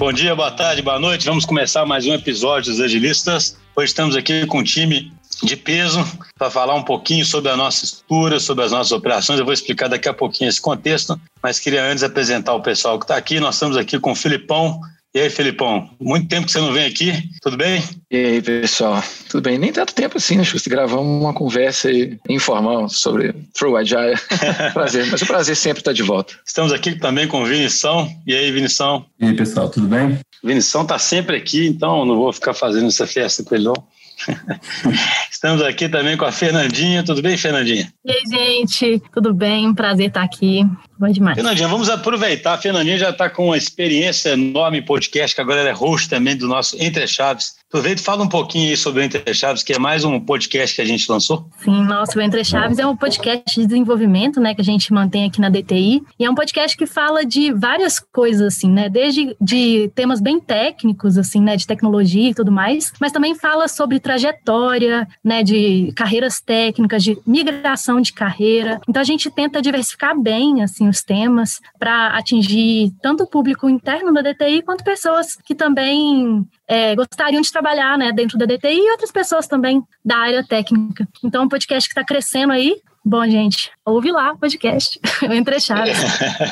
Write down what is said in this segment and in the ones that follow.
Bom dia, boa tarde, boa noite. Vamos começar mais um episódio dos Agilistas. Hoje estamos aqui com um time de peso para falar um pouquinho sobre a nossa estrutura, sobre as nossas operações. Eu vou explicar daqui a pouquinho esse contexto, mas queria antes apresentar o pessoal que está aqui. Nós estamos aqui com o Filipão, e aí, Felipão, muito tempo que você não vem aqui, tudo bem? E aí, pessoal, tudo bem? Nem tanto tempo assim, acho que gravamos uma conversa informal sobre True Agile. prazer, mas o prazer sempre estar tá de volta. Estamos aqui também com o Vinição. E aí, Vinição? E aí, pessoal, tudo bem? Vinição está sempre aqui, então não vou ficar fazendo essa festa com ele não. Estamos aqui também com a Fernandinha. Tudo bem, Fernandinha? E aí, gente? Tudo bem? Prazer estar aqui. Bom demais. Fernandinha, vamos aproveitar. A Fernandinha já está com uma experiência enorme em podcast, que agora ela é host também do nosso Entre Chaves. Aproveita e fala um pouquinho aí sobre o Entre Chaves, que é mais um podcast que a gente lançou. Sim, nossa, o Entre Chaves é um podcast de desenvolvimento, né, que a gente mantém aqui na DTI. E é um podcast que fala de várias coisas, assim, né, desde de temas bem técnicos, assim, né, de tecnologia e tudo mais, mas também fala sobre trajetória, né, de carreiras técnicas, de migração de carreira. Então a gente tenta diversificar bem, assim, os temas para atingir tanto o público interno da DTI quanto pessoas que também é, gostariam de trabalhar né, dentro da DTI e outras pessoas também da área técnica. Então, é um podcast que está crescendo aí. Bom, gente, ouve lá o podcast, Entre Chaves.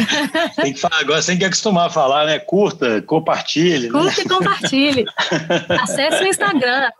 tem que falar, agora você tem que acostumar a falar, né? Curta, compartilhe. Né? Curta né? e compartilhe. Acesse o Instagram.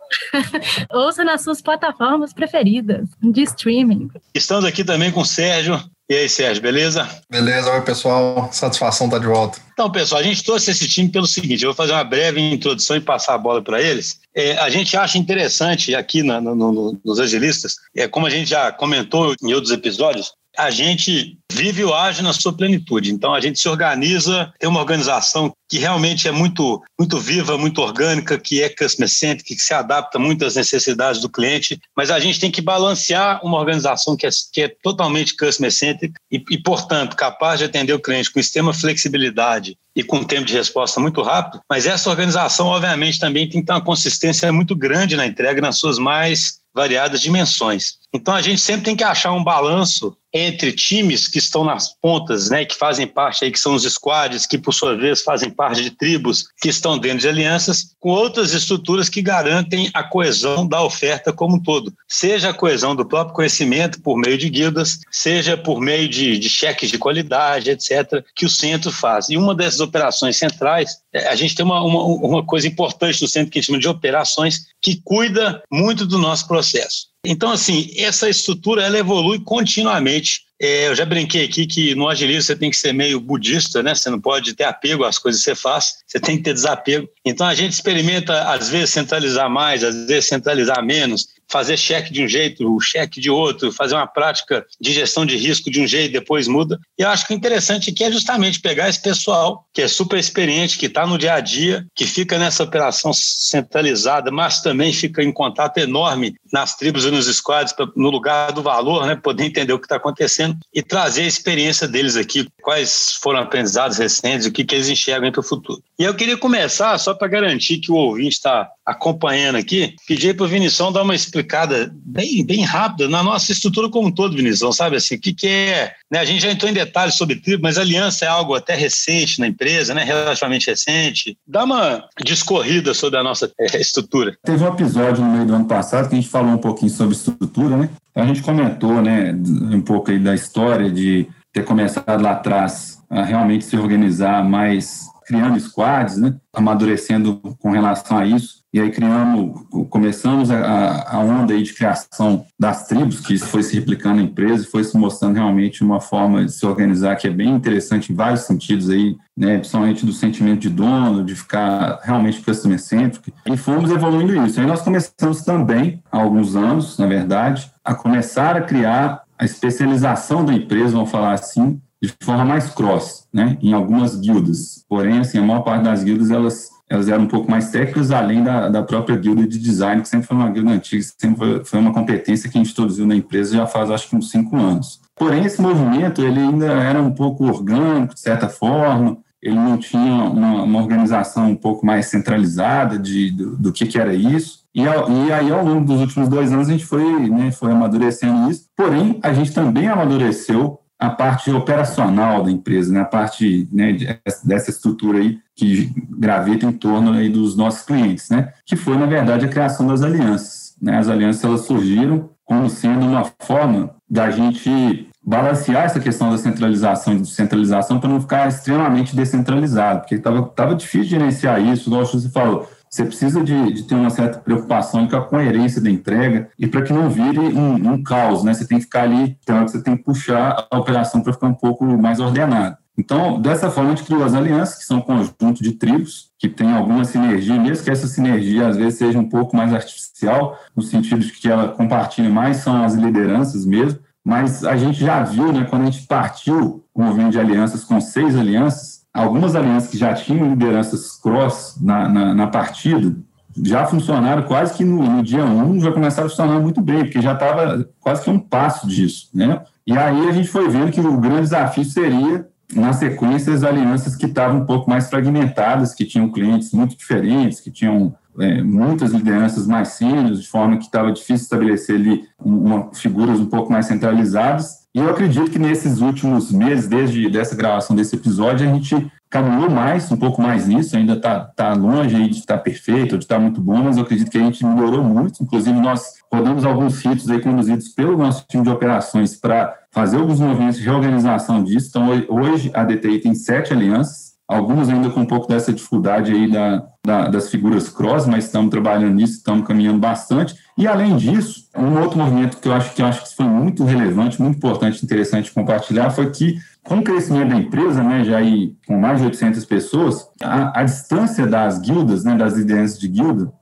Ouça nas suas plataformas preferidas de streaming. Estamos aqui também com o Sérgio, e aí, Sérgio, beleza? Beleza, oi pessoal, satisfação estar tá de volta. Então, pessoal, a gente trouxe esse time pelo seguinte: eu vou fazer uma breve introdução e passar a bola para eles. É, a gente acha interessante aqui na, no, no, nos agilistas, é, como a gente já comentou em outros episódios, a gente vive o ágil na sua plenitude. Então a gente se organiza, tem uma organização que realmente é muito muito viva, muito orgânica, que é customer centric, que se adapta muito às necessidades do cliente, mas a gente tem que balancear uma organização que é, que é totalmente customer centric e, e, portanto, capaz de atender o cliente com extrema flexibilidade e com tempo de resposta muito rápido, mas essa organização, obviamente, também tem que ter uma consistência muito grande na entrega, nas suas mais variadas dimensões. Então a gente sempre tem que achar um balanço entre times que estão nas pontas, né, que fazem parte aí, que são os squads, que por sua vez fazem parte de tribos que estão dentro de alianças, com outras estruturas que garantem a coesão da oferta como um todo. Seja a coesão do próprio conhecimento por meio de guildas, seja por meio de, de cheques de qualidade, etc., que o centro faz. E uma dessas operações centrais, é, a gente tem uma, uma, uma coisa importante no centro que a gente chama de operações, que cuida muito do nosso processo. Então, assim, essa estrutura ela evolui continuamente. É, eu já brinquei aqui que no agilismo você tem que ser meio budista, né? Você não pode ter apego às coisas que você faz, você tem que ter desapego. Então a gente experimenta, às vezes, centralizar mais, às vezes, centralizar menos fazer cheque de um jeito, o cheque de outro, fazer uma prática de gestão de risco de um jeito, depois muda. E eu acho que o interessante aqui é justamente pegar esse pessoal que é super experiente, que está no dia a dia, que fica nessa operação centralizada, mas também fica em contato enorme nas tribos e nos squads, no lugar do valor, né, poder entender o que está acontecendo e trazer a experiência deles aqui, quais foram aprendizados recentes, o que, que eles enxergam para o futuro. E eu queria começar, só para garantir que o ouvinte está acompanhando aqui, pedir para o Vinição dar uma explicada bem, bem rápida na nossa estrutura como um todo, Vinição, sabe assim, o que, que é, né, a gente já entrou em detalhes sobre tribo, mas aliança é algo até recente na empresa, né, relativamente recente. Dá uma discorrida sobre a nossa é, estrutura. Teve um episódio no meio do ano passado que a gente falou um pouquinho sobre estrutura, né, a gente comentou, né, um pouco aí da história de ter começado lá atrás a realmente se organizar mais criando squads, né, amadurecendo com relação a isso. E aí criamos, começamos a, a onda aí de criação das tribos, que foi se replicando na empresa e foi se mostrando realmente uma forma de se organizar que é bem interessante em vários sentidos aí, né, principalmente do sentimento de dono, de ficar realmente customer centric. E fomos evoluindo isso. Aí nós começamos também, há alguns anos, na verdade, a começar a criar a especialização da empresa, vamos falar assim, de forma mais cross, né, em algumas guildas. Porém, assim, a maior parte das guildas, elas, elas eram um pouco mais técnicas, além da, da própria guilda de design, que sempre foi uma guilda antiga, sempre foi, uma competência que a gente introduziu na empresa já faz, acho que, uns cinco anos. Porém, esse movimento, ele ainda era um pouco orgânico, de certa forma, ele não tinha uma, uma organização um pouco mais centralizada de, do, do que, que era isso. E, e, aí, ao longo dos últimos dois anos, a gente foi, né, foi amadurecendo isso. Porém, a gente também amadureceu a parte operacional da empresa, né, a parte né, dessa estrutura aí que gravita em torno aí dos nossos clientes, né, que foi, na verdade, a criação das alianças. Né, as alianças elas surgiram como sendo uma forma da gente balancear essa questão da centralização e descentralização para não ficar extremamente descentralizado, porque estava difícil de gerenciar isso, igual você falou, você precisa de, de, ter uma certa preocupação com a coerência da entrega e para que não vire um, um, caos, né? Você tem que ficar ali, então você tem que puxar a operação para ficar um pouco mais ordenada. Então, dessa forma, a gente criou as alianças, que são um conjunto de tribos, que tem alguma sinergia, mesmo que essa sinergia às vezes seja um pouco mais artificial, no sentido de que ela compartilha mais, são as lideranças mesmo, mas a gente já viu, né, quando a gente partiu o movimento de alianças com seis alianças, algumas alianças que já tinham lideranças cross na, na, na partida, já funcionaram quase que no, no, dia 1, um, já começaram a funcionar muito bem, porque já estava quase que um passo disso, né? E aí a gente foi vendo que o grande desafio seria, na sequência, as alianças que estavam um pouco mais fragmentadas, que tinham clientes muito diferentes, que tinham é, muitas lideranças mais sêniores, de forma que estava difícil estabelecer ali uma, figuras um pouco mais centralizadas, e eu acredito que nesses últimos meses, desde dessa gravação desse episódio, a gente caminhou mais, um pouco mais nisso, ainda está tá longe de estar tá perfeito, de estar tá muito bom, mas eu acredito que a gente melhorou muito. Inclusive, nós rodamos alguns sítios aí conduzidos pelo nosso time de operações para fazer alguns movimentos de reorganização disso. Então, hoje a DTI tem sete alianças, alguns ainda com um pouco dessa dificuldade aí da, da, das figuras cross, mas estamos trabalhando nisso, estamos caminhando bastante. E além disso, um outro movimento que eu acho que eu acho que foi muito relevante, muito importante, interessante compartilhar, foi que com o crescimento da empresa, né, já aí com mais de 800 pessoas, a, a distância das guildas, né, das lideranças de guilda,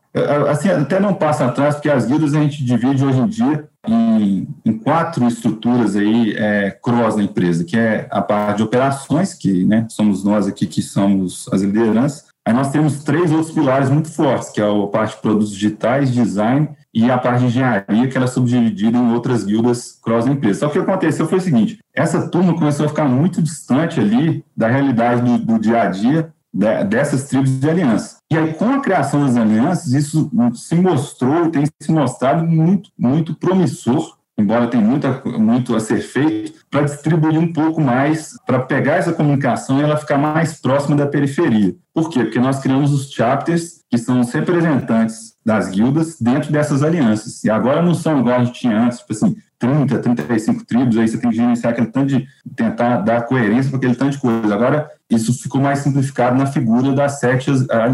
assim, até não passa atrás, porque as guildas a gente divide hoje em dia em, em quatro estruturas aí é, cross na empresa, que é a parte de operações, que né, somos nós aqui que somos as lideranças. Aí nós temos três outros pilares muito fortes, que é a parte de produtos digitais, design e a parte de engenharia, que era subdividida em outras guildas cross na empresa. Só que o que aconteceu foi o seguinte, essa turma começou a ficar muito distante ali da realidade do, do dia a dia dessas tribos de aliança. E aí, com a criação das alianças, isso se mostrou, tem se mostrado muito, muito promissor, embora tenha muita, muito a ser feito, para distribuir um pouco mais, para pegar essa comunicação e ela ficar mais próxima da periferia. Por quê? Porque nós criamos os chapters, que são os representantes das guildas dentro dessas alianças. E agora não são igual a gente tinha antes, tipo assim, 30, 35 tribos, aí você tem que gerenciar aquele tanto de tentar dar coerência para aquele tanto de coisa. Agora, isso ficou mais simplificado na figura das sete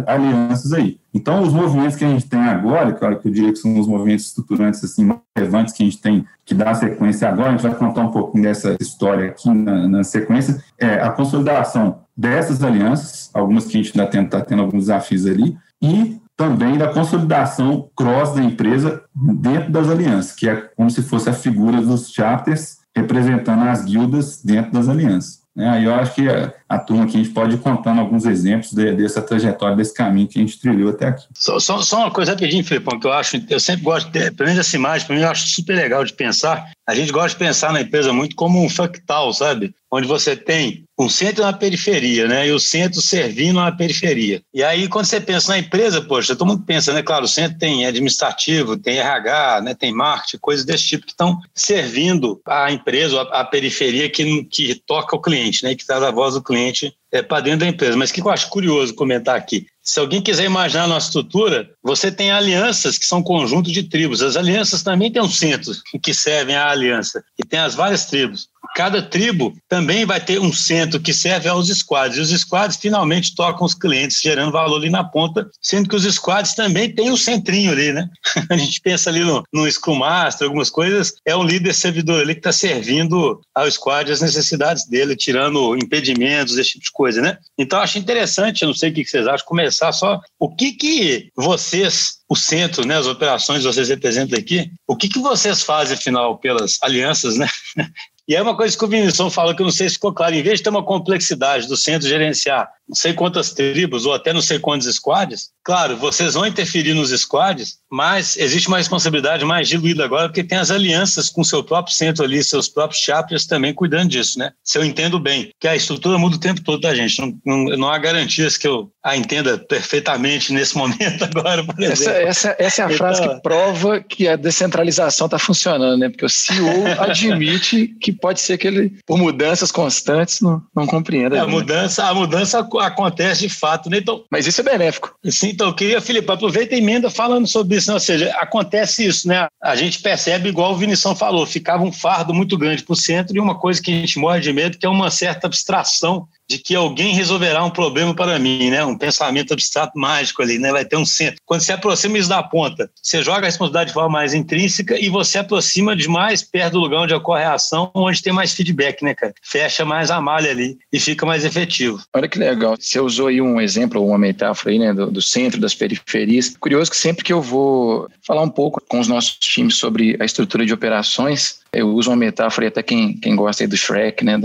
alianças aí. Então, os movimentos que a gente tem agora, claro que eu diria que são os movimentos estruturantes assim, mais relevantes que a gente tem que dar sequência agora, a gente vai contar um pouquinho dessa história aqui na, na sequência, é a consolidação dessas alianças, algumas que a gente ainda está tendo alguns desafios ali, e também da consolidação cross da empresa dentro das alianças, que é como se fosse a figura dos chapters representando as guildas dentro das alianças. Né? Aí eu acho que a, turma aqui a gente pode ir contando alguns exemplos de, dessa trajetória, desse caminho que a gente trilhou até aqui. Só, só, só uma coisa rapidinho, Filipão, que eu acho, eu sempre gosto, de, pelo menos essa imagem, para mim eu acho super legal de pensar. A gente gosta de pensar na empresa muito como um fractal, sabe? Onde você tem um centro na periferia, né? E o centro servindo na periferia. E aí, quando você pensa na empresa, poxa, todo mundo pensa, né? Claro, o centro tem administrativo, tem RH, né? tem marketing, coisas desse tipo que estão servindo a empresa, a, a periferia que, que toca o cliente, né? Que traz a voz do cliente cliente é, para dentro da empresa. Mas o que eu acho curioso comentar aqui? Se alguém quiser imaginar a nossa estrutura, você tem alianças que são conjunto de tribos. As alianças também têm um centro que servem à aliança, e tem as várias tribos cada tribo também vai ter um centro que serve aos squads. E os squads finalmente tocam os clientes, gerando valor ali na ponta, sendo que os squads também têm um centrinho ali, né? A gente pensa ali no, no Scrum Master, algumas coisas, é um líder servidor ali que está servindo ao squad as necessidades dele, tirando impedimentos, esse tipo de coisa, né? Então, acho interessante, eu não sei o que vocês acham, começar só o que que vocês o centro, né, as operações vocês representam aqui, o que, que vocês fazem, afinal, pelas alianças, né, e é uma coisa que o Vinicius falou que eu não sei se ficou claro. Em vez de ter uma complexidade do centro gerenciar não sei quantas tribos ou até não sei quantos squads, claro, vocês vão interferir nos squads, mas existe uma responsabilidade mais diluída agora porque tem as alianças com seu próprio centro ali, seus próprios chapters também cuidando disso, né? Se eu entendo bem, que a estrutura muda o tempo todo, tá, gente? Não, não, não há garantias que eu a entenda perfeitamente nesse momento agora, por exemplo. Essa, essa, essa é a frase então, que prova que a descentralização está funcionando, né? Porque o CEO admite que que pode ser que ele, por mudanças constantes, não, não compreenda. É, a, mudança, a mudança acontece de fato, né? Então, Mas isso é benéfico. Sim, então eu queria, Felipe, aproveita e emenda falando sobre isso, né? ou seja, acontece isso, né? A gente percebe, igual o Vinição falou, ficava um fardo muito grande para o centro e uma coisa que a gente morre de medo, que é uma certa abstração de que alguém resolverá um problema para mim, né? Um pensamento abstrato mágico ali, né? Vai ter um centro. Quando você aproxima isso da ponta, você joga a responsabilidade de forma mais intrínseca e você aproxima de mais perto do lugar onde ocorre a ação, onde tem mais feedback, né, cara? Fecha mais a malha ali e fica mais efetivo. Olha que legal. Você usou aí um exemplo, uma metáfora aí, né, do, do centro, das periferias. Curioso que sempre que eu vou falar um pouco com os nossos times sobre a estrutura de operações, eu uso uma metáfora, e até quem, quem gosta aí do Shrek, né,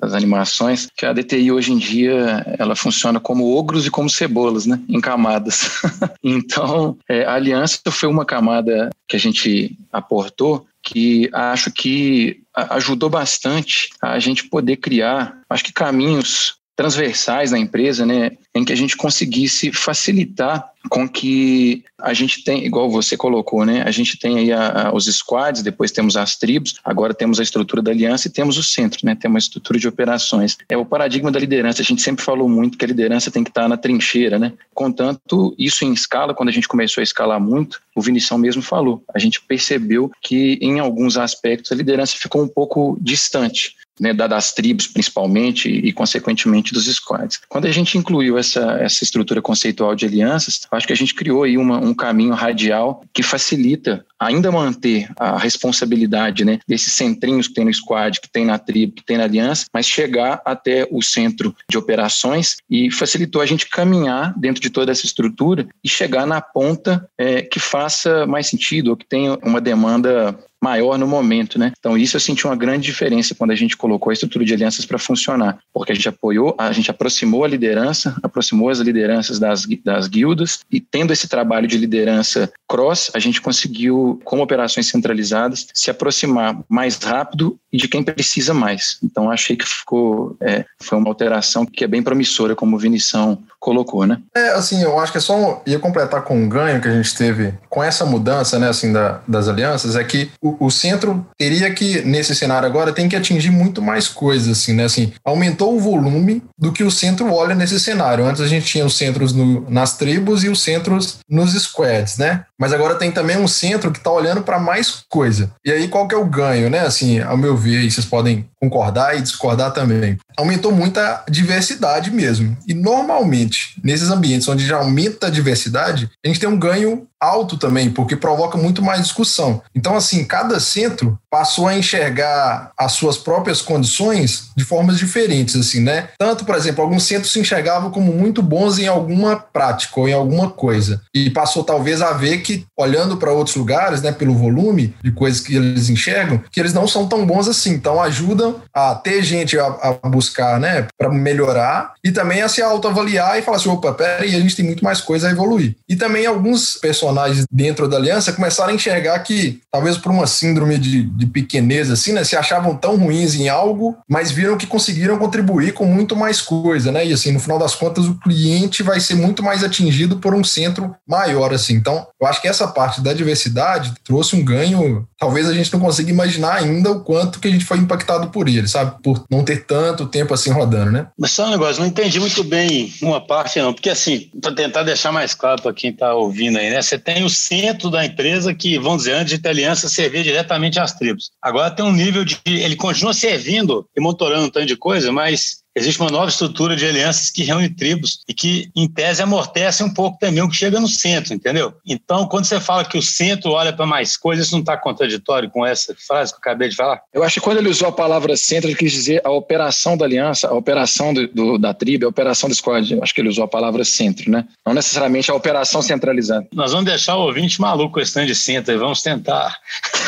das animações, que a DTI hoje em dia ela funciona como ogros e como cebolas, né, em camadas. então, é, a aliança foi uma camada que a gente aportou que acho que ajudou bastante a gente poder criar, acho que caminhos transversais na empresa, né, em que a gente conseguisse facilitar com que a gente tem, igual você colocou, né, a gente tem aí a, a, os squads, depois temos as tribos, agora temos a estrutura da aliança e temos o centro, né, temos uma estrutura de operações. É o paradigma da liderança, a gente sempre falou muito que a liderança tem que estar na trincheira, né, contanto isso em escala, quando a gente começou a escalar muito, o Vinição mesmo falou, a gente percebeu que em alguns aspectos a liderança ficou um pouco distante né, das tribos principalmente e, consequentemente, dos squads. Quando a gente incluiu essa, essa estrutura conceitual de alianças, acho que a gente criou aí uma, um caminho radial que facilita ainda manter a responsabilidade né, desses centrinhos que tem no squad, que tem na tribo, que tem na aliança, mas chegar até o centro de operações e facilitou a gente caminhar dentro de toda essa estrutura e chegar na ponta é, que faça mais sentido ou que tenha uma demanda maior no momento, né? Então isso eu senti uma grande diferença quando a gente colocou a estrutura de alianças para funcionar, porque a gente apoiou, a gente aproximou a liderança, aproximou as lideranças das, das guildas e tendo esse trabalho de liderança cross, a gente conseguiu, com operações centralizadas, se aproximar mais rápido e de quem precisa mais. Então achei que ficou, é, foi uma alteração que é bem promissora, como o Vinição colocou, né? É, assim, eu acho que é só ia completar com um ganho que a gente teve com essa mudança, né, assim, da, das alianças, é que o, o, centro teria que, nesse cenário agora, tem que atingir muito mais coisas, assim, né? Assim, aumentou o volume do que o centro olha nesse cenário. Antes a gente tinha os centros no, nas tribos e os centros nos squads, né? Mas agora tem também um centro que está olhando para mais coisa. E aí, qual que é o ganho, né? Assim, ao meu ver, e vocês podem concordar e discordar também. Aumentou muita diversidade mesmo. E normalmente, nesses ambientes onde já aumenta a diversidade, a gente tem um ganho alto também, porque provoca muito mais discussão. Então, assim, cada centro passou a enxergar as suas próprias condições de formas diferentes, assim, né? Tanto, por exemplo, alguns centros se enxergavam como muito bons em alguma prática ou em alguma coisa. E passou talvez a ver que, olhando para outros lugares, né, pelo volume de coisas que eles enxergam, que eles não são tão bons assim. Então, ajudam a ter gente a, a buscar, né, para melhorar e também a se autoavaliar e falar assim: opa, peraí, a gente tem muito mais coisa a evoluir. E também alguns personagens personagens dentro da aliança começaram a enxergar que, talvez por uma síndrome de, de pequenez, assim, né, se achavam tão ruins em algo, mas viram que conseguiram contribuir com muito mais coisa, né? E assim, no final das contas, o cliente vai ser muito mais atingido por um centro maior, assim. Então, eu acho que essa parte da diversidade trouxe um ganho, talvez a gente não consiga imaginar ainda o quanto que a gente foi impactado por ele, sabe? Por não ter tanto tempo assim rodando, né? Mas só um negócio, não entendi muito bem uma parte, não, porque assim, para tentar deixar mais claro para quem está ouvindo aí, né? Você tem o centro da empresa que, vamos dizer, antes de aliança, servia diretamente às tribos. Agora tem um nível de. Ele continua servindo e monitorando um tanto de coisa, mas existe uma nova estrutura de alianças que reúne tribos e que, em tese, amortece um pouco também o que chega no centro, entendeu? Então, quando você fala que o centro olha para mais coisas, isso não está contraditório com essa frase que eu acabei de falar? Eu acho que quando ele usou a palavra centro, ele quis dizer a operação da aliança, a operação do, do, da tribo, a operação do squad. Eu acho que ele usou a palavra centro, né? Não necessariamente a operação centralizada. Nós vamos deixar o ouvinte maluco com esse de centro e vamos tentar.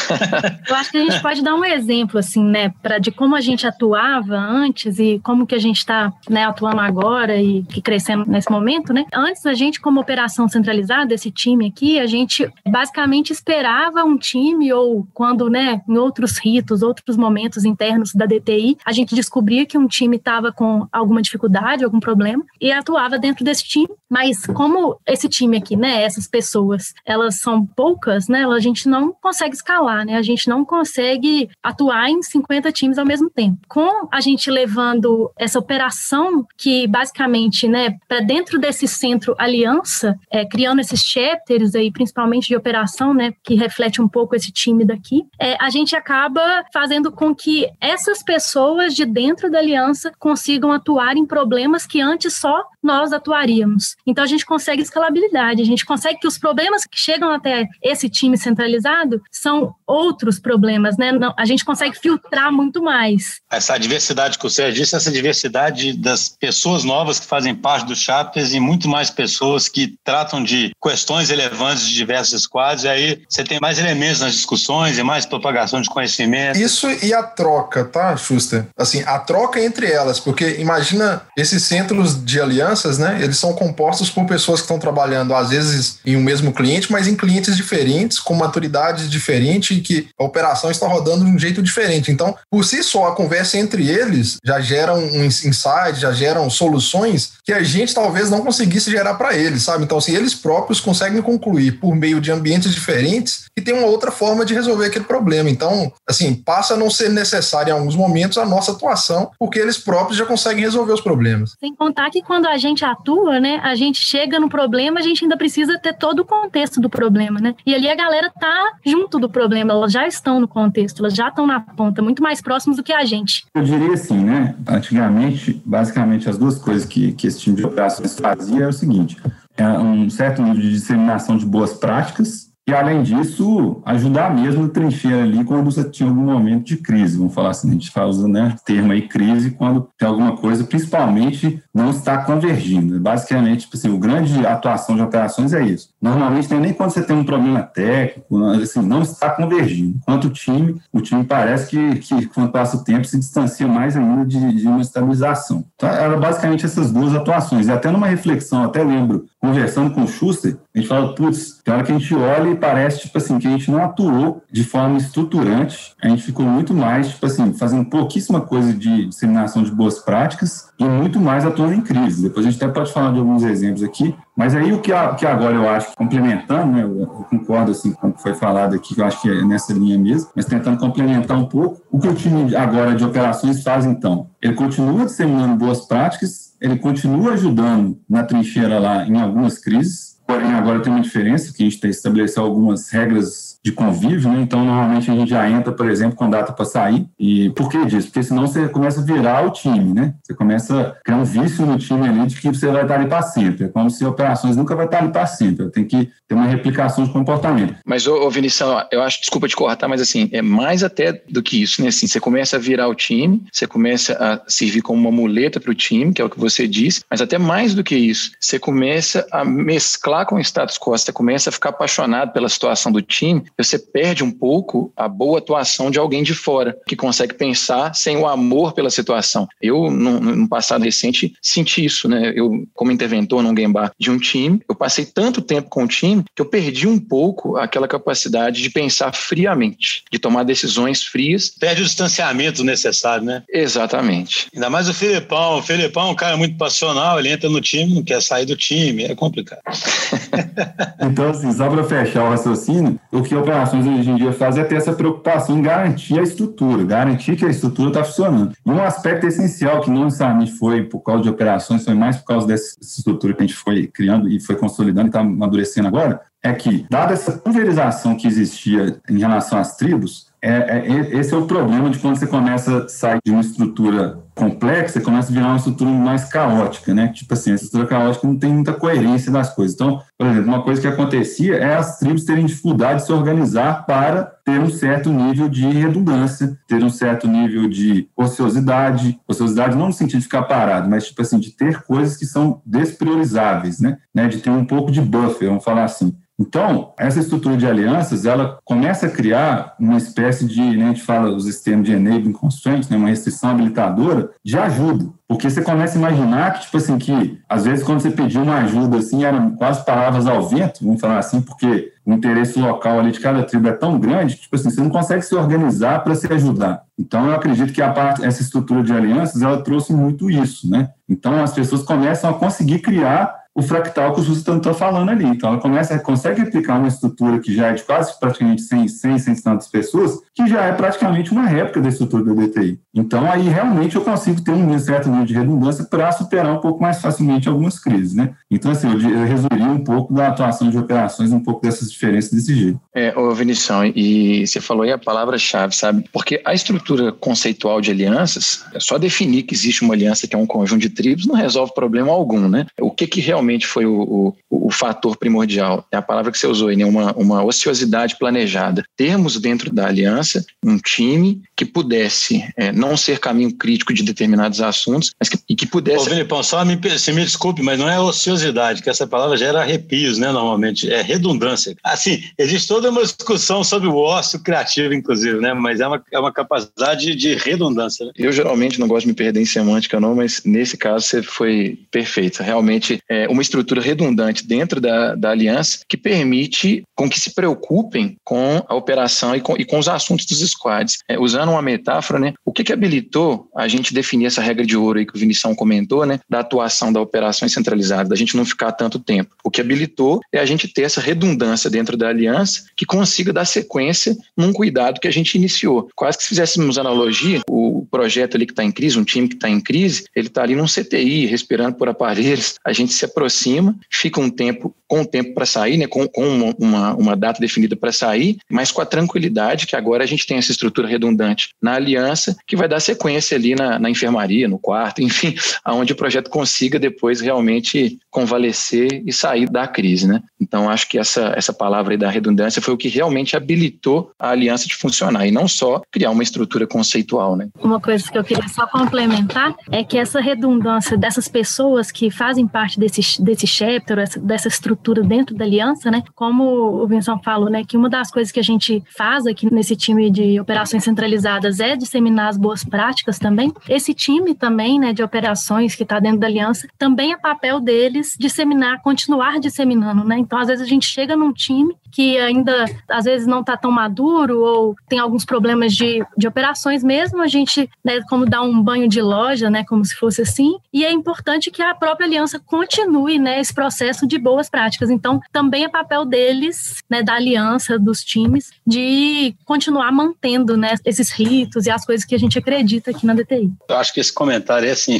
eu acho que a gente pode dar um exemplo, assim, né, pra, de como a gente atuava antes e como que a gente está né, atuando agora e que crescendo nesse momento, né? Antes a gente, como operação centralizada, esse time aqui, a gente basicamente esperava um time ou quando, né, em outros ritos, outros momentos internos da DTI, a gente descobria que um time estava com alguma dificuldade, algum problema e atuava dentro desse time. Mas como esse time aqui, né, essas pessoas, elas são poucas, né? A gente não consegue escalar né? A gente não consegue atuar em 50 times ao mesmo tempo. Com a gente levando essa operação que basicamente, né, para dentro desse centro aliança, é, criando esses chapters aí, principalmente de operação, né, que reflete um pouco esse time daqui, é, a gente acaba fazendo com que essas pessoas de dentro da aliança consigam atuar em problemas que antes só nós atuaríamos. Então a gente consegue escalabilidade, a gente consegue que os problemas que chegam até esse time centralizado são outros problemas, né? Não, a gente consegue filtrar muito mais. Essa diversidade que o Sérgio disse, essa diversidade das pessoas novas que fazem parte do Chapters e muito mais pessoas que tratam de questões relevantes de diversos squads, e aí você tem mais elementos nas discussões e mais propagação de conhecimento. Isso e a troca, tá, Schuster? Assim, a troca entre elas, porque imagina esses centros de alianças, né? Eles são compostos por pessoas que estão trabalhando, às vezes, em um mesmo cliente, mas em clientes diferentes, com maturidade diferente e que a operação está rodando de um jeito diferente. Então, por si só, a conversa entre eles já gera um insight, já geram soluções que a gente talvez não conseguisse gerar para eles, sabe? Então, assim, eles próprios conseguem concluir por meio de ambientes diferentes que tem uma outra forma de resolver aquele problema. Então, assim, passa a não ser necessário em alguns momentos a nossa atuação, porque eles próprios já conseguem resolver os problemas. Sem contar que quando a gente atua, né, a gente chega no problema, a gente ainda precisa ter todo o contexto do problema, né? E ali a galera tá junto do problema, elas já estão no contexto, elas já estão na ponta, muito mais próximos do que a gente. Eu diria assim, né? Antigamente, basicamente, as duas coisas que, que esse time de operações fazia é o seguinte: é um certo nível de disseminação de boas práticas e, além disso, ajudar mesmo a trincheira ali quando você tinha algum momento de crise. Vamos falar assim, a gente fala né, termo aí crise quando tem alguma coisa, principalmente, não está convergindo. Basicamente, tipo assim, o grande atuação de operações é isso. Normalmente, nem quando você tem um problema técnico, assim, não está convergindo. Quanto o time, o time parece que, que quando passa o tempo, se distancia mais ainda de, de uma estabilização. Então, era basicamente essas duas atuações. E até numa reflexão, até lembro, conversando com o Schuster, a gente fala, putz, tem hora que a gente olha e parece, tipo assim, que a gente não atuou de forma estruturante, a gente ficou muito mais, tipo assim, fazendo pouquíssima coisa de disseminação de boas práticas e muito mais atuando em crise. Depois a gente até pode falar de alguns exemplos aqui, mas aí o que, que agora eu acho, complementando, né, eu, concordo assim com o que foi falado aqui, que eu acho que é nessa linha mesmo, mas tentando complementar um pouco, o que o time agora de operações faz então? Ele continua disseminando boas práticas, ele continua ajudando na trincheira lá em algumas crises, Porém, agora tem uma diferença, que a gente tem que estabelecer algumas regras de convívio, né? Então, normalmente a gente já entra, por exemplo, com data para sair. E por que disso? Porque senão você começa a virar o time, né? Você começa a criar um vício no time ali de que você vai estar ali para sempre. É como se operações nunca vai estar ali para sempre. Tem que ter uma replicação de comportamento. Mas, ô, ô Vinicius, eu acho, desculpa te cortar, mas assim, é mais até do que isso, né? Assim, você começa a virar o time, você começa a servir como uma muleta para o time, que é o que você disse, mas até mais do que isso, você começa a mesclar com o status quo, você começa a ficar apaixonado pela situação do time, você perde um pouco a boa atuação de alguém de fora, que consegue pensar sem o amor pela situação. Eu, no, no passado recente, senti isso, né? Eu, como interventor num game bar de um time, eu passei tanto tempo com o time que eu perdi um pouco aquela capacidade de pensar friamente, de tomar decisões frias. Perde o distanciamento necessário, né? Exatamente. Ainda mais o Filipão. O Filipão é um cara muito passional, ele entra no time, não quer sair do time, é complicado. então, assim, só para fechar o raciocínio, o que operações hoje em dia fazem é ter essa preocupação em garantir a estrutura, garantir que a estrutura está funcionando. E um aspecto essencial que não necessariamente foi por causa de operações, foi mais por causa dessa estrutura que a gente foi criando e foi consolidando e está amadurecendo agora, é que, dada essa pulverização que existia em relação às tribos, é, é, esse é o problema de quando você começa a sair de uma estrutura complexa, você começa a virar uma estrutura mais caótica, né? Tipo assim, a estrutura caótica não tem muita coerência das coisas. Então, por exemplo, uma coisa que acontecia é as tribos terem dificuldade de se organizar para ter um certo nível de redundância, ter um certo nível de ociosidade, ociosidade não no sentido de ficar parado, mas tipo assim, de ter coisas que são despriorizáveis, né? né? De ter um pouco de buffer, vamos falar assim. Então, essa estrutura de alianças, ela começa a criar uma espécie de, né, a gente fala os sistemas de enabling constraints, né, uma restrição habilitadora de ajuda. Porque você começa a imaginar que, tipo assim, que às vezes quando você pediu uma ajuda, assim, eram quase palavras ao vento, vamos falar assim, porque o interesse local ali de cada tribo é tão grande tipo assim, você não consegue se organizar para se ajudar. Então, eu acredito que a parte, essa estrutura de alianças, ela trouxe muito isso, né? Então, as pessoas começam a conseguir criar o fractal que o Susan está falando ali. Então, ela começa, consegue replicar uma estrutura que já é de quase praticamente 100, 100, 100 tantas pessoas, que já é praticamente uma réplica da estrutura da DTI. Então, aí realmente eu consigo ter um certo nível de redundância para superar um pouco mais facilmente algumas crises, né? Então, assim, eu, eu um pouco da atuação de operações, um pouco dessas diferenças desse jeito. É, ô Vinição, e você falou aí a palavra-chave, sabe? Porque a estrutura conceitual de alianças, é só definir que existe uma aliança que é um conjunto de tribos, não resolve problema algum, né? O que, que realmente foi o, o, o fator primordial? É a palavra que você usou né? Uma, uma ociosidade planejada. Termos dentro da aliança um time que pudesse é, não ser caminho crítico de determinados assuntos, mas que, e que pudesse. Ô, Filipão, só me, se me desculpe, mas não é ociosidade, que essa palavra gera arrepios, né? Normalmente, é redundância. Assim, existe toda uma discussão sobre o ócio criativo, inclusive, né? Mas é uma, é uma capacidade de redundância. Né? Eu geralmente não gosto de me perder em semântica, não, mas nesse caso você foi perfeito. Realmente é uma estrutura redundante dentro da, da aliança que permite com que se preocupem com a operação e com, e com os assuntos dos squads. É, usando uma metáfora, né? O que, que habilitou a gente definir essa regra de ouro aí que o Vinição comentou, né? Da atuação da operação centralizada, da gente não ficar tanto tempo. O que habilitou é a gente ter essa redundância dentro da aliança que consiga dar sequência num cuidado que a gente iniciou. Quase que se fizéssemos analogia, o projeto ali que está em crise, um time que está em crise, ele está ali num CTI, respirando por aparelhos, a gente se aproxima, fica um tempo com o tempo para sair, né, com, com uma, uma data definida para sair, mas com a tranquilidade que agora a gente tem essa estrutura redundante na aliança que vai dar sequência ali na, na enfermaria, no quarto, enfim, aonde o projeto consiga depois realmente convalescer e sair da crise, né? Então acho que essa essa palavra aí da redundância foi o que realmente habilitou a aliança de funcionar e não só criar uma estrutura conceitual, né? Uma coisa que eu queria só complementar é que essa redundância dessas pessoas que fazem parte desse desse chapter, dessa estrutura estrutura dentro da aliança, né? Como o Vincent falou, né? Que uma das coisas que a gente faz aqui nesse time de operações centralizadas é disseminar as boas práticas também. Esse time também, né? De operações que está dentro da aliança, também é papel deles disseminar, continuar disseminando, né? Então, às vezes a gente chega num time que ainda às vezes não está tão maduro ou tem alguns problemas de, de operações mesmo, a gente, né, como dar um banho de loja, né, como se fosse assim, e é importante que a própria aliança continue, né, esse processo de boas práticas práticas. Então, também é papel deles, né, da aliança, dos times, de continuar mantendo né, esses ritos e as coisas que a gente acredita aqui na DTI. Eu acho que esse comentário é assim,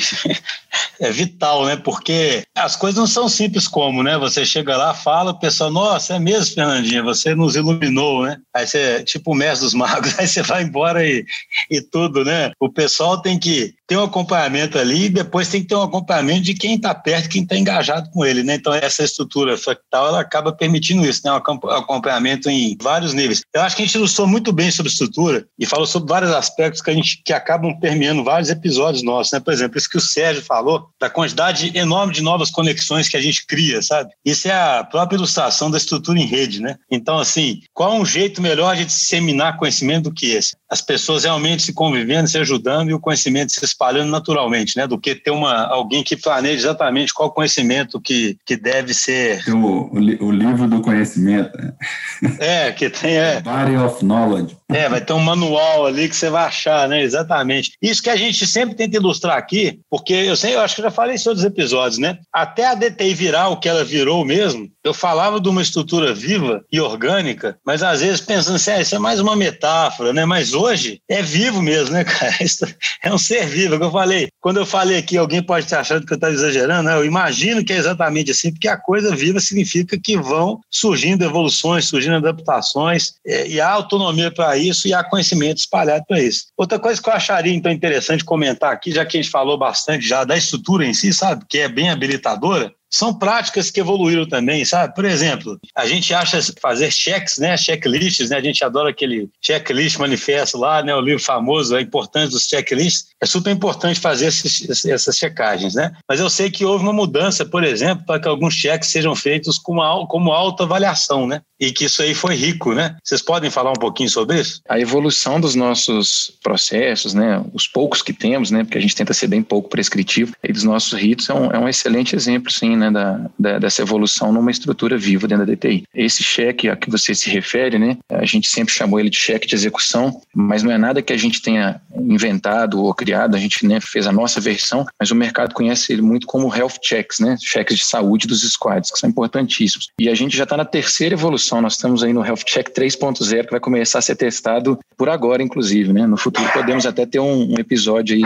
é vital, né? Porque as coisas não são simples como, né? Você chega lá, fala, o pessoal, nossa, é mesmo, Fernandinha, você nos iluminou, né? Aí você, tipo o mestre dos magos, aí você vai embora e, e tudo, né? O pessoal tem que ter um acompanhamento ali e depois tem que ter um acompanhamento de quem está perto, quem está engajado com ele, né? Então, essa estrutura fractal, ela acaba permitindo isso, né? Um acompanhamento em vários níveis. Eu acho que a gente ilustrou muito bem sobre estrutura e falou sobre vários aspectos que a gente que acabam permeando vários episódios nossos, né? Por exemplo, isso que o Sérgio falou, da quantidade enorme de novas conexões que a gente cria, sabe? Isso é a própria ilustração da estrutura em rede, né? Então, assim, qual é um jeito melhor de disseminar conhecimento do que esse? As pessoas realmente se convivendo, se ajudando e o conhecimento se espalhando naturalmente, né? Do que ter uma, alguém que planeje exatamente qual conhecimento que, que deve ser. O, o, livro do conhecimento. Né? É, que tem. É, Body of Knowledge. É, vai ter um manual ali que você vai achar, né? Exatamente. Isso que a gente sempre tenta ilustrar aqui, porque eu sei, eu acho que já falei isso em outros episódios, né? Até a DTI virar o que ela virou mesmo, eu falava de uma estrutura viva e orgânica, mas às vezes pensando assim, ah, isso é mais uma metáfora, né? Mas hoje é vivo mesmo, né, cara? Isso é um ser vivo, que eu falei. Quando eu falei aqui, alguém pode estar achando que eu estou exagerando, né? Eu imagino que é exatamente assim, porque a coisa viva significa que vão surgindo evoluções, surgindo adaptações, é, e há autonomia para isso e há conhecimento espalhado para isso. Outra coisa que eu acharia então interessante comentar aqui, já que a gente falou bastante já da estrutura em si, sabe, que é bem habilitadora, são práticas que evoluíram também, sabe? Por exemplo, a gente acha fazer cheques, né? Checklists, né? A gente adora aquele checklist manifesto lá, né? O livro famoso, a importância dos checklists. É super importante fazer esses, essas checagens, né? Mas eu sei que houve uma mudança, por exemplo, para que alguns cheques sejam feitos com uma, como autoavaliação, né? E que isso aí foi rico, né? Vocês podem falar um pouquinho sobre isso? A evolução dos nossos processos, né? Os poucos que temos, né? Porque a gente tenta ser bem pouco prescritivo, e dos nossos ritos é um, é um excelente exemplo, sim, né, da, da, dessa evolução numa estrutura viva dentro da DTI. Esse cheque a que você se refere, né, a gente sempre chamou ele de cheque de execução, mas não é nada que a gente tenha inventado ou criado, a gente né, fez a nossa versão, mas o mercado conhece ele muito como health checks, né, cheques de saúde dos squads, que são importantíssimos. E a gente já está na terceira evolução, nós estamos aí no health check 3.0, que vai começar a ser testado por agora, inclusive, né, no futuro podemos até ter um, um episódio aí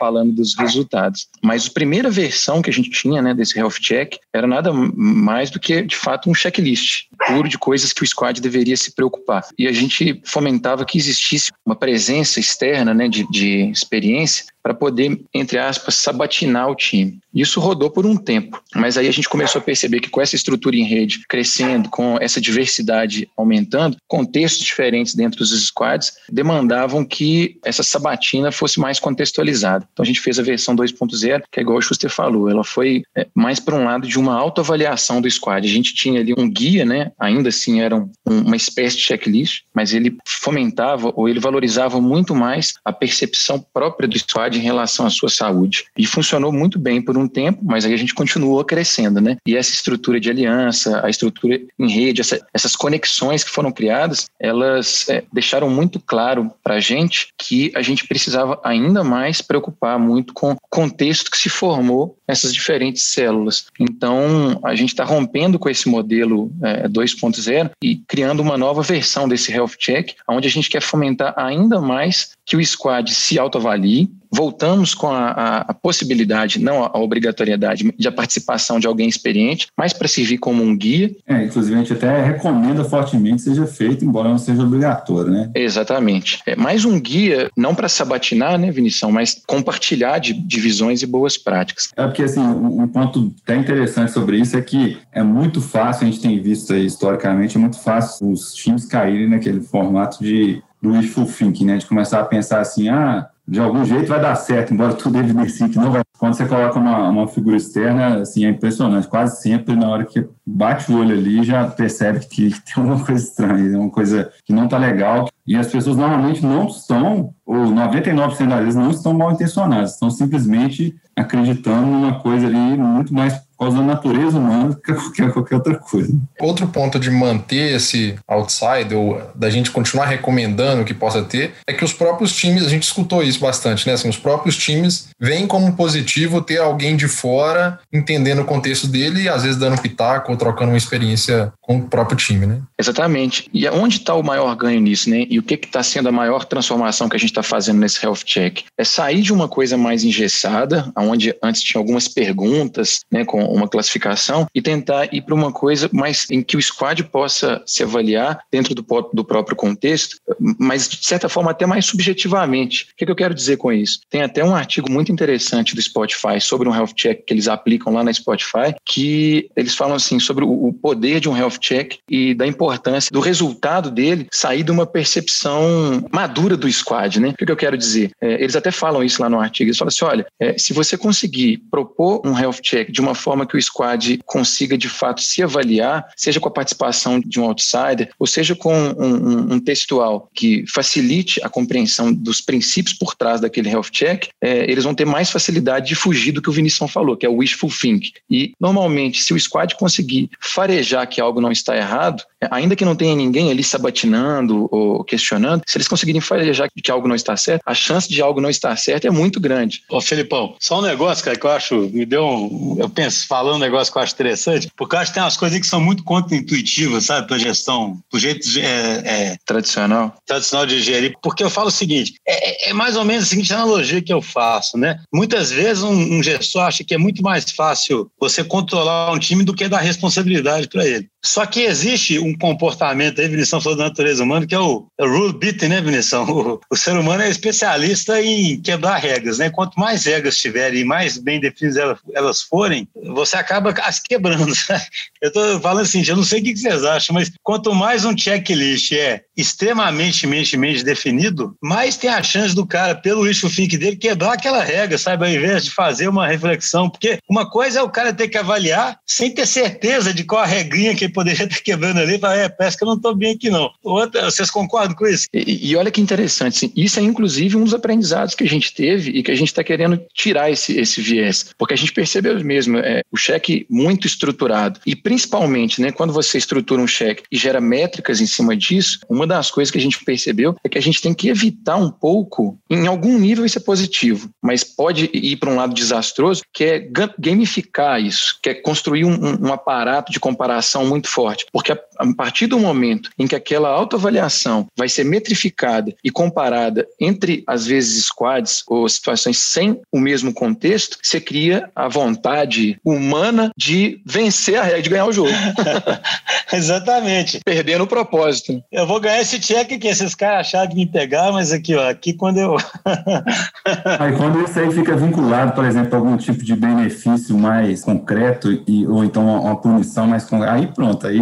falando dos resultados. Mas a primeira versão que a gente tinha né, desse health check era nada mais do que, de fato, um checklist puro de coisas que o squad deveria se preocupar. E a gente fomentava que existisse uma presença externa né, de, de experiência para poder, entre aspas, sabatinar o time. Isso rodou por um tempo, mas aí a gente começou a perceber que com essa estrutura em rede crescendo, com essa diversidade aumentando, contextos diferentes dentro dos squads demandavam que essa sabatina fosse mais contextualizada. Então a gente fez a versão 2.0, que é igual o Schuster falou, ela foi é, mais para um lado de uma autoavaliação do squad. A gente tinha ali um guia, né? Ainda assim era um, uma espécie de checklist, mas ele fomentava ou ele valorizava muito mais a percepção própria do squad em relação à sua saúde. E funcionou muito bem por um tempo, mas aí a gente continuou crescendo, né? E essa estrutura de aliança, a estrutura em rede, essa, essas conexões que foram criadas, elas é, deixaram muito claro para a gente que a gente precisava ainda mais preocupar muito com o contexto que se formou nessas diferentes células. Então, a gente está rompendo com esse modelo é, 2.0 e criando uma nova versão desse Health Check, onde a gente quer fomentar ainda mais que o squad se autoavalie, voltamos com a, a, a possibilidade, não a, a, obrigatoriedade, de a participação de alguém experiente, mas para servir como um guia. É, inclusive a gente até recomenda fortemente que seja feito, embora não seja obrigatório, né? Exatamente. É mais um guia, não para sabatinar, né, Vinição, mas compartilhar de, de visões e boas práticas. É porque, assim, um ponto até interessante sobre isso é que é muito fácil, a gente tem visto aí historicamente, é muito fácil os times caírem naquele formato de do wishful thinking, né? De começar a pensar assim, ah, de algum jeito vai dar certo, embora tudo evidencie que não vai. Quando você coloca uma, uma figura externa, assim, é impressionante. Quase sempre, na hora que bate o olho ali, já percebe que, que tem uma coisa estranha, uma coisa que não está legal. E as pessoas normalmente não estão, ou 99% das vezes não estão mal intencionadas, estão simplesmente acreditando numa coisa ali muito mais causa da natureza humana que qualquer, qualquer outra coisa. Outro ponto de manter esse outside, ou da gente continuar recomendando que possa ter, é que os próprios times, a gente escutou isso bastante, né? Assim, os próprios times veem como positivo ter alguém de fora entendendo o contexto dele e às vezes dando pitaco ou trocando uma experiência com o próprio time, né? Exatamente. E onde está o maior ganho nisso, né? E o que está sendo a maior transformação que a gente está fazendo nesse health check? É sair de uma coisa mais engessada, onde antes tinha algumas perguntas, né, com uma classificação e tentar ir para uma coisa mais em que o squad possa se avaliar dentro do, do próprio contexto, mas de certa forma até mais subjetivamente. O que, que eu quero dizer com isso? Tem até um artigo muito interessante do Spotify sobre um health check que eles aplicam lá na Spotify, que eles falam assim sobre o poder de um health check e da importância do resultado dele sair de uma percepção madura do squad, né? O que, que eu quero dizer? É, eles até falam isso lá no artigo. Eles falam assim: olha, é, se você conseguir propor um health check de uma forma forma que o squad consiga de fato se avaliar, seja com a participação de um outsider, ou seja com um, um, um textual que facilite a compreensão dos princípios por trás daquele health check, é, eles vão ter mais facilidade de fugir do que o Vinicius falou, que é o wishful think. E normalmente, se o squad conseguir farejar que algo não está errado, é, ainda que não tenha ninguém ali sabatinando ou questionando, se eles conseguirem farejar que algo não está certo, a chance de algo não estar certo é muito grande. Ô, Felipão, só um negócio, cara, que eu acho, me deu um. Eu penso, falando um negócio que eu acho interessante, porque eu acho que tem umas coisas que são muito contra-intuitivas, sabe, para gestão, do jeito é, é, tradicional. Tradicional de gerir. Porque eu falo o seguinte: é, é, é, mais ou menos a seguinte analogia que eu faço, né? Muitas vezes um, um gestor acha que é muito mais fácil você controlar um time do que dar responsabilidade para ele. Só que existe um comportamento aí, Vinição falou da natureza humana, que é o, é o rule beating, né, Vinição? O, o, ser humano é especialista em quebrar regras, né? Quanto mais regras tiverem e mais bem definidas elas, elas forem, você acaba as quebrando. Eu estou falando assim, eu não sei o que vocês acham, mas quanto mais um checklist é extremamente mente definido, mais tem a chance do cara, pelo issue think dele, quebrar aquela regra, sabe? Ao invés de fazer uma reflexão. Porque uma coisa é o cara ter que avaliar sem ter certeza de qual a regrinha que poderia estar quebrando ali e falar, é, parece que eu não estou bem aqui não. Outra, vocês concordam com isso? E, e olha que interessante, assim, isso é inclusive um dos aprendizados que a gente teve e que a gente está querendo tirar esse, esse viés, porque a gente percebeu mesmo é, o cheque muito estruturado e principalmente, né, quando você estrutura um cheque e gera métricas em cima disso, uma das coisas que a gente percebeu é que a gente tem que evitar um pouco, em algum nível isso é positivo, mas pode ir para um lado desastroso, que é gamificar isso, que é construir um, um aparato de comparação muito forte, porque a, a partir do momento em que aquela autoavaliação vai ser metrificada e comparada entre, às vezes, squads ou situações sem o mesmo contexto, você cria a vontade humana de vencer a regra, de ganhar o jogo. Exatamente. Perdendo o propósito. Eu vou ganhar esse cheque aqui, esses caras acharam de me pegar, mas aqui, ó, aqui quando eu. aí quando isso aí fica vinculado, por exemplo, a algum tipo de benefício mais concreto, e, ou então uma, uma punição mais concreta, aí pronto, aí.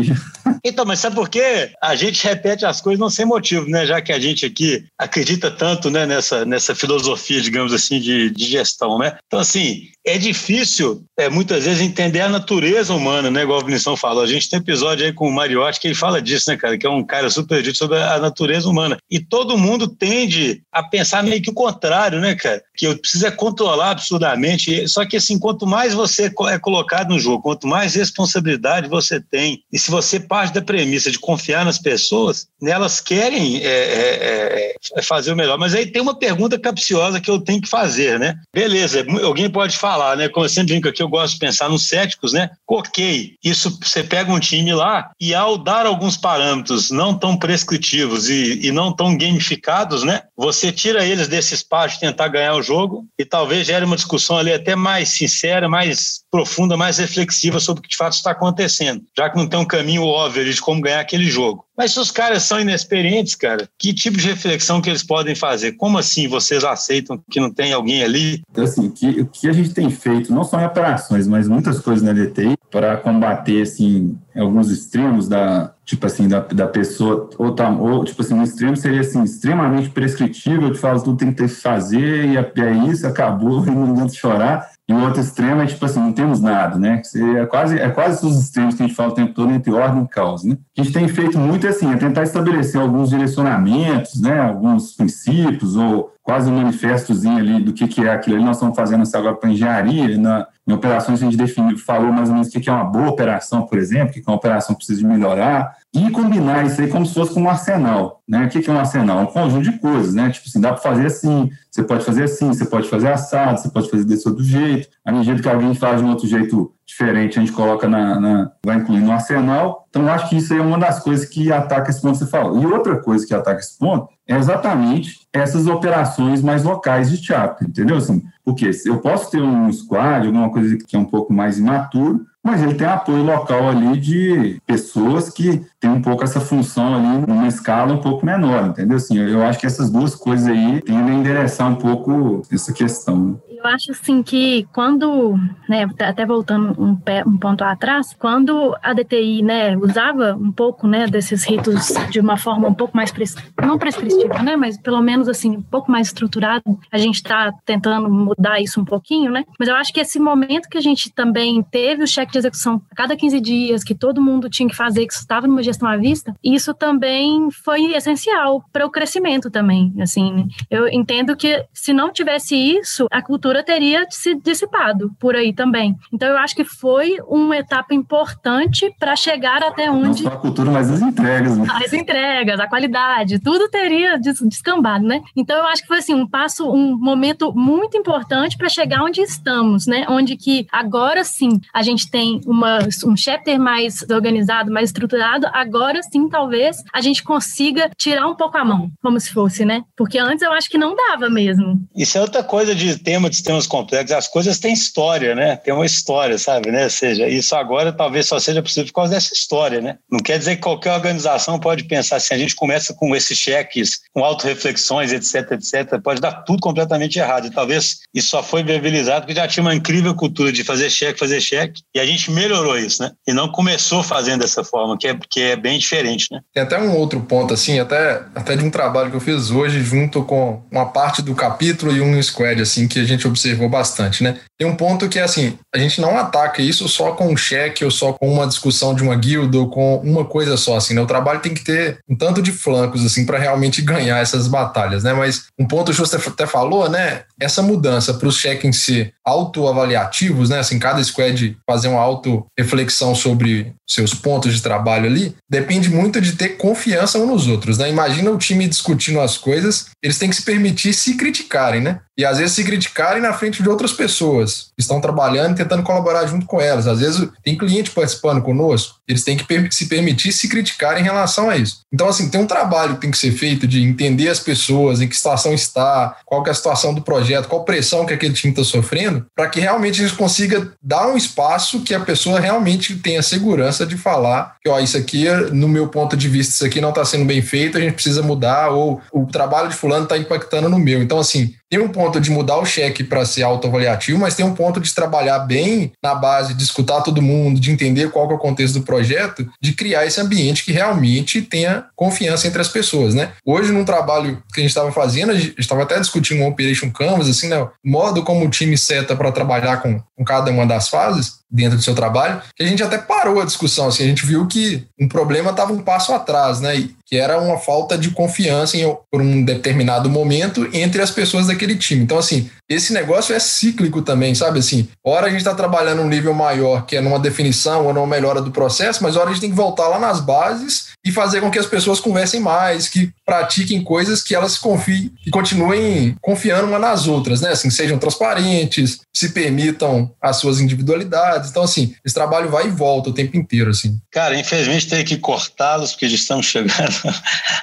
então, mas sabe por quê? A gente repete as coisas não sem motivo, né? Já que a gente aqui acredita tanto né, nessa, nessa filosofia, digamos assim, de, de gestão, né? Então, assim, é difícil, é, muitas vezes, entender a natureza humana, né? Igual a Vinição falou. A gente tem episódio aí com o Mariotti que ele fala disso, né, cara? Que é um cara super dito sobre a natureza humana. E todo mundo tende a pensar meio que o contrário, né, cara? Que eu preciso é controlar absurdamente. Só que, assim, quanto mais você é colocado no jogo, quanto mais responsabilidade você tem, e se você parte da premissa de confiar nas pessoas, né, elas querem é, é, é, fazer o melhor. Mas aí tem uma pergunta capciosa que eu tenho que fazer, né? Beleza, alguém pode falar falar, né? Como eu sempre brinco aqui, eu gosto de pensar nos céticos, né? Ok, isso você pega um time lá e ao dar alguns parâmetros não tão prescritivos e, e não tão gamificados, né? Você tira eles desse espaço de tentar ganhar o jogo e talvez gere uma discussão ali até mais sincera, mais profunda, mais reflexiva sobre o que de fato está acontecendo, já que não tem um caminho óbvio de como ganhar aquele jogo. Mas se os caras são inexperientes, cara, que tipo de reflexão que eles podem fazer? Como assim vocês aceitam que não tem alguém ali? Então, assim, o que a gente tem feito, não só em operações, mas muitas coisas na DTI, para combater, assim, alguns extremos da, tipo assim, da, da pessoa, ou, tá, ou, tipo assim, um extremo seria, assim, extremamente prescritível, te fala tudo tem que ter que fazer, e é, é isso, acabou, e não adianta chorar. E o outro extremo é tipo assim, não temos nada, né? É quase, é quase os extremos que a gente fala o tempo todo entre ordem e caos, né? A gente tem feito muito assim, é tentar estabelecer alguns direcionamentos, né? Alguns princípios ou quase um manifestozinho ali do que, que é aquilo ali. Nós estamos fazendo isso agora para engenharia, na, em operações a gente definiu, falou mais ou menos o que, é uma boa operação, por exemplo, o que, é uma operação que precisa de melhorar, e combinar isso aí como se fosse um arsenal, né? O que, é um arsenal? Um conjunto de coisas, né? Tipo assim, dá para fazer assim, você pode fazer assim, você pode fazer assado, você pode fazer desse outro jeito. À medida que alguém faz de um outro jeito diferente, a gente coloca na, na vai incluir no arsenal. Então, eu acho que isso é uma das coisas que ataca esse ponto que você falou. E outra coisa que ataca esse ponto é exatamente essas operações mais locais de chapter, entendeu? Assim, porque eu posso ter um squad, alguma coisa que é um pouco mais imaturo, mas ele tem apoio local ali de pessoas que tem um pouco essa função ali numa escala um pouco menor, entendeu? Assim, eu acho que essas duas coisas aí tendem a endereçar um pouco essa questão. Eu acho assim que quando, né, até voltando um, pé, um ponto atrás, quando a DTI, né, usava um pouco, né, desses ritos de uma forma um pouco mais pres... não prescritiva, né, mas pelo menos assim um pouco mais estruturado, a gente está tentando mudar isso um pouquinho, né? Mas eu acho que esse momento que a gente também teve o cheque de execução a cada 15 dias, que todo mundo tinha que fazer, que estava numa gestão à vista, isso também foi essencial para o crescimento também, assim. Eu entendo que se não tivesse isso, a cultura cultura teria se dissipado por aí também. Então, eu acho que foi uma etapa importante para chegar até onde. Não só a cultura, mas as entregas, né? As entregas, a qualidade, tudo teria descambado, né? Então, eu acho que foi assim, um passo, um momento muito importante para chegar onde estamos, né? Onde que agora sim a gente tem uma, um chapter mais organizado, mais estruturado, agora sim, talvez, a gente consiga tirar um pouco a mão, como se fosse, né? Porque antes eu acho que não dava mesmo. Isso é outra coisa de tema de sistemas complexos, as coisas têm história, né? Tem uma história, sabe, né? Ou seja, isso agora talvez só seja possível por causa dessa história, né? Não quer dizer que qualquer organização pode pensar assim, a gente começa com esses cheques, com autorreflexões, etc, etc, pode dar tudo completamente errado. E talvez isso só foi viabilizado porque já tinha uma incrível cultura de fazer cheque, fazer cheque, e a gente melhorou isso, né? E não começou fazendo dessa forma, que é, que é bem diferente, né? Tem até um outro ponto, assim, até, até de um trabalho que eu fiz hoje junto com uma parte do capítulo e um squad, assim, que a gente observou bastante, né? Tem um ponto que é assim, a gente não ataca isso só com um cheque ou só com uma discussão de uma guilda ou com uma coisa só, assim, né? O trabalho tem que ter um tanto de flancos, assim, para realmente ganhar essas batalhas, né? Mas um ponto que você até falou, né? Essa mudança para os check-ins ser autoavaliativos, né? Assim, cada squad fazer uma auto-reflexão sobre seus pontos de trabalho ali, depende muito de ter confiança uns nos outros, né? Imagina o time discutindo as coisas, eles têm que se permitir se criticarem, né? E às vezes se criticarem na frente de outras pessoas estão trabalhando e tentando colaborar junto com elas. Às vezes tem cliente participando conosco, eles têm que se permitir se criticar em relação a isso. Então, assim, tem um trabalho que tem que ser feito de entender as pessoas, em que situação está, qual é a situação do projeto, qual pressão que aquele time está sofrendo, para que realmente a gente consiga dar um espaço que a pessoa realmente tenha segurança de falar que, ó, isso aqui, no meu ponto de vista, isso aqui não está sendo bem feito, a gente precisa mudar, ou o trabalho de fulano está impactando no meu. Então, assim, tem um ponto de mudar o cheque para ser autoavaliativo, mas tem um ponto de trabalhar bem na base de escutar todo mundo, de entender qual é o contexto do projeto, de criar esse ambiente que realmente tenha confiança entre as pessoas, né? Hoje, num trabalho que a gente estava fazendo, a gente estava até discutindo um Operation Canvas, assim, né? O modo como o time seta para trabalhar com, com cada uma das fases dentro do seu trabalho, que a gente até parou a discussão, assim, a gente viu que um problema estava um passo atrás, né? E, que era uma falta de confiança em, por um determinado momento entre as pessoas daquele time. Então, assim, esse negócio é cíclico também, sabe? Assim, hora a gente está trabalhando um nível maior, que é numa definição ou numa melhora do processo, mas hora a gente tem que voltar lá nas bases e fazer com que as pessoas conversem mais, que pratiquem coisas que elas confiem, que continuem confiando uma nas outras, né? Assim, sejam transparentes, se permitam as suas individualidades. Então, assim, esse trabalho vai e volta o tempo inteiro, assim. Cara, infelizmente tem que cortá-los, porque eles estão chegando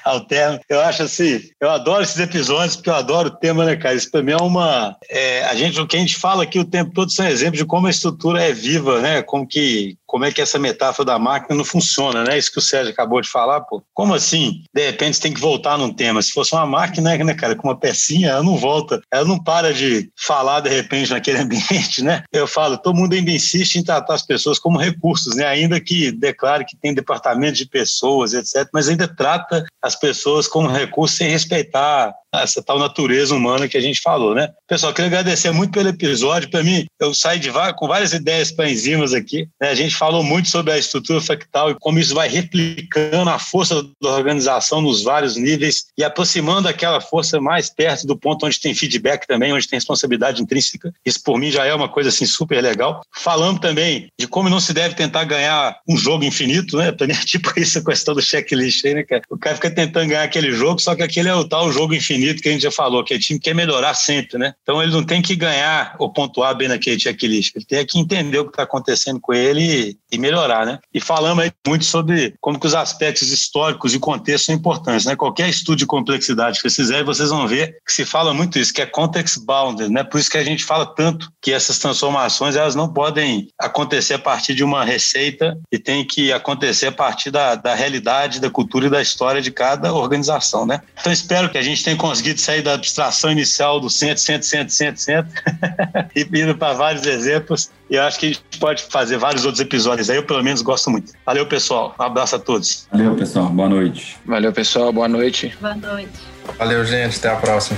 ao termo. Eu acho assim, eu adoro esses episódios, porque eu adoro o tema, né, cara? Isso para mim é uma. É, a gente, o que a gente fala aqui o tempo todo são exemplos de como a estrutura é viva, né? Como que como é que essa metáfora da máquina não funciona, né? Isso que o Sérgio acabou de falar, pô. Como assim? De repente tem que voltar num tema. Se fosse uma máquina, né, cara, com uma pecinha, ela não volta, ela não para de falar de repente naquele ambiente, né? Eu falo, todo mundo ainda insiste em tratar as pessoas como recursos, né? Ainda que declare que tem departamento de pessoas, etc., mas ainda trata as pessoas como recursos sem respeitar essa tal natureza humana que a gente falou, né? Pessoal, queria agradecer muito pelo episódio. Para mim, eu saí de com várias ideias para enzimas aqui. Né? A gente falou muito sobre a estrutura fractal e como isso vai replicando a força da organização nos vários níveis e aproximando aquela força mais perto do ponto onde tem feedback também, onde tem responsabilidade intrínseca. Isso, por mim, já é uma coisa assim super legal. Falando também de como não se deve tentar ganhar um jogo infinito, né? Mim é tipo isso a questão do checklist aí, né, cara? O cara fica tentando ganhar aquele jogo, só que aquele é o tal jogo infinito que a gente já falou, que o time quer melhorar sempre, né? Então ele não tem que ganhar ou pontuar bem naquele checklist, ele tem que entender o que está acontecendo com ele e, melhorar, né? E falamos muito sobre como que os aspectos históricos e contexto são importantes, né? Qualquer estudo de complexidade que vocês fizerem, vocês vão ver que se fala muito isso, que é context bounded, né? Por isso que a gente fala tanto que essas transformações elas não podem acontecer a partir de uma receita e tem que acontecer a partir da, da realidade, da cultura e da história de cada organização, né? Então espero que a gente tenha conseguido sair da abstração inicial do centro, centro, centro, centro, centro, e indo para vários exemplos. E eu acho que a gente pode fazer vários outros episódios aí, eu pelo menos gosto muito. Valeu, pessoal. Um abraço a todos. Valeu, pessoal. Boa noite. Valeu, pessoal. Boa noite. Boa noite. Valeu, gente. Até a próxima.